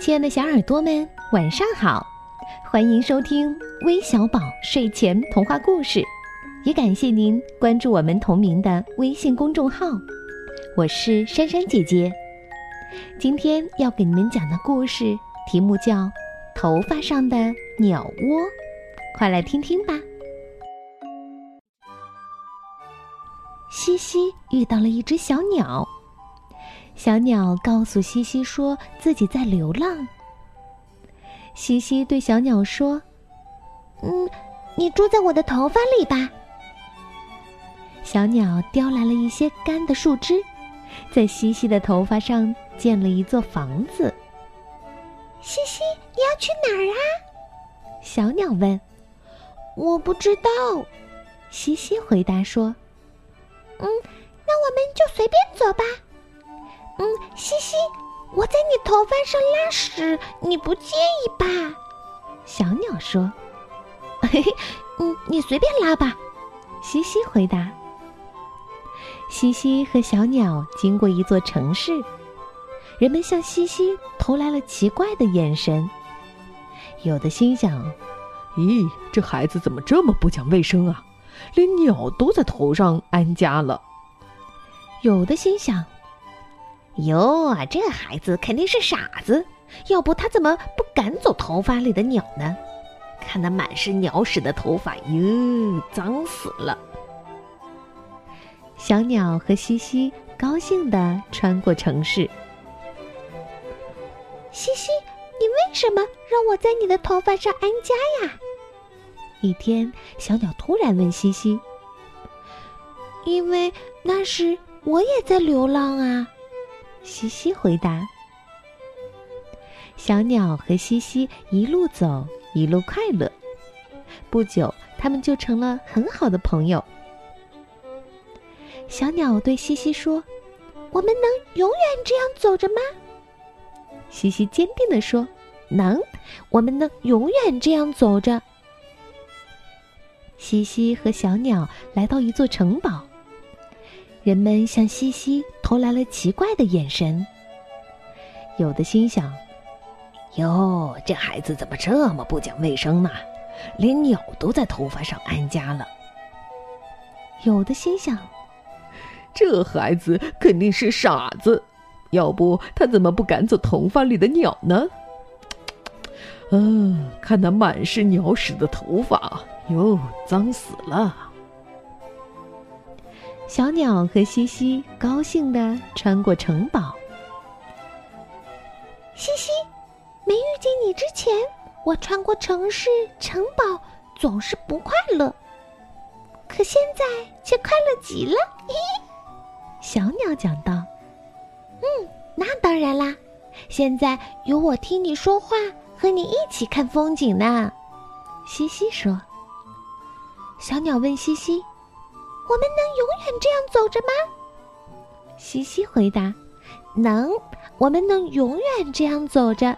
亲爱的小耳朵们，晚上好！欢迎收听微小宝睡前童话故事，也感谢您关注我们同名的微信公众号。我是珊珊姐姐，今天要给你们讲的故事题目叫《头发上的鸟窝》，快来听听吧。西西遇到了一只小鸟。小鸟告诉西西说自己在流浪。西西对小鸟说：“嗯，你住在我的头发里吧。”小鸟叼来了一些干的树枝，在西西的头发上建了一座房子。西西，你要去哪儿啊？小鸟问。我不知道。西西回答说：“嗯，那我们就随便走吧。”西西，我在你头发上拉屎，你不介意吧？小鸟说：“嘿嘿，你，你随便拉吧。”西西回答。西西和小鸟经过一座城市，人们向西西投来了奇怪的眼神。有的心想：“咦，这孩子怎么这么不讲卫生啊？连鸟都在头上安家了。”有的心想。哟，这孩子肯定是傻子，要不他怎么不赶走头发里的鸟呢？看那满是鸟屎的头发，哟，脏死了！小鸟和西西高兴地穿过城市。西西，你为什么让我在你的头发上安家呀？一天，小鸟突然问西西：“因为那时我也在流浪啊。”西西回答：“小鸟和西西一路走，一路快乐。不久，他们就成了很好的朋友。”小鸟对西西说：“我们能永远这样走着吗？”西西坚定地说：“能，我们能永远这样走着。”西西和小鸟来到一座城堡。人们向西西投来了奇怪的眼神。有的心想：“哟，这孩子怎么这么不讲卫生呢？连鸟都在头发上安家了。”有的心想：“这孩子肯定是傻子，要不他怎么不赶走头发里的鸟呢？”嗯，看那满是鸟屎的头发，哟，脏死了。小鸟和西西高兴地穿过城堡。西西，没遇见你之前，我穿过城市、城堡总是不快乐，可现在却快乐极了。嘿嘿，小鸟讲道：“嗯，那当然啦，现在有我听你说话，和你一起看风景呢。”西西说。小鸟问西西。我们能永远这样走着吗？西西回答：“能，我们能永远这样走着。”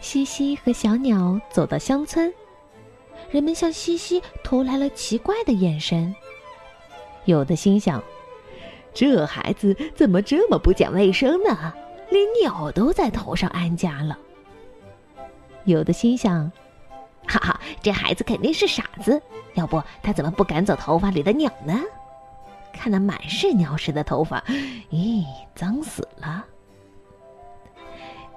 西西和小鸟走到乡村，人们向西西投来了奇怪的眼神。有的心想：“这孩子怎么这么不讲卫生呢？连鸟都在头上安家了。”有的心想。哈哈，这孩子肯定是傻子，要不他怎么不赶走头发里的鸟呢？看那满是鸟屎的头发，咦，脏死了！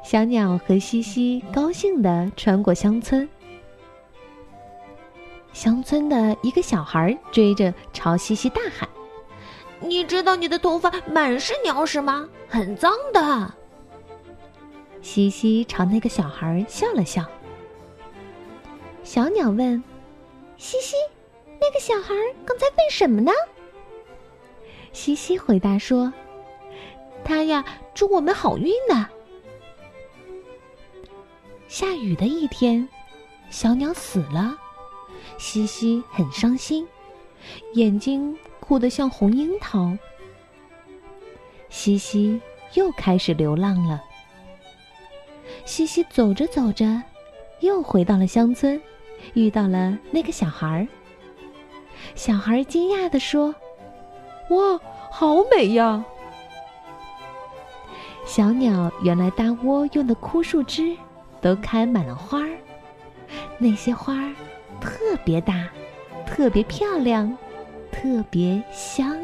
小鸟和西西高兴地穿过乡村。乡村的一个小孩追着朝西西大喊：“你知道你的头发满是鸟屎吗？很脏的。”西西朝那个小孩笑了笑。小鸟问：“西西，那个小孩刚才问什么呢？”西西回答说：“他呀，祝我们好运呢。”下雨的一天，小鸟死了，西西很伤心，眼睛哭得像红樱桃。西西又开始流浪了。西西走着走着，又回到了乡村。遇到了那个小孩儿，小孩惊讶地说：“哇，好美呀！”小鸟原来搭窝用的枯树枝都开满了花儿，那些花儿特别大，特别漂亮，特别香。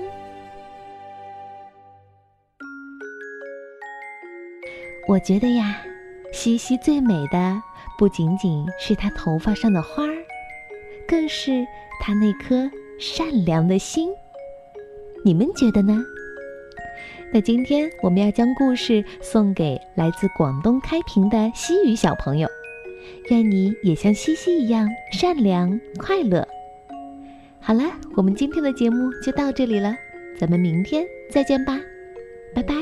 我觉得呀，西西最美的不仅仅是她头发上的花儿，更是她那颗善良的心。你们觉得呢？那今天我们要将故事送给来自广东开平的西雨小朋友，愿你也像西西一样善良快乐。好了，我们今天的节目就到这里了，咱们明天再见吧，拜拜。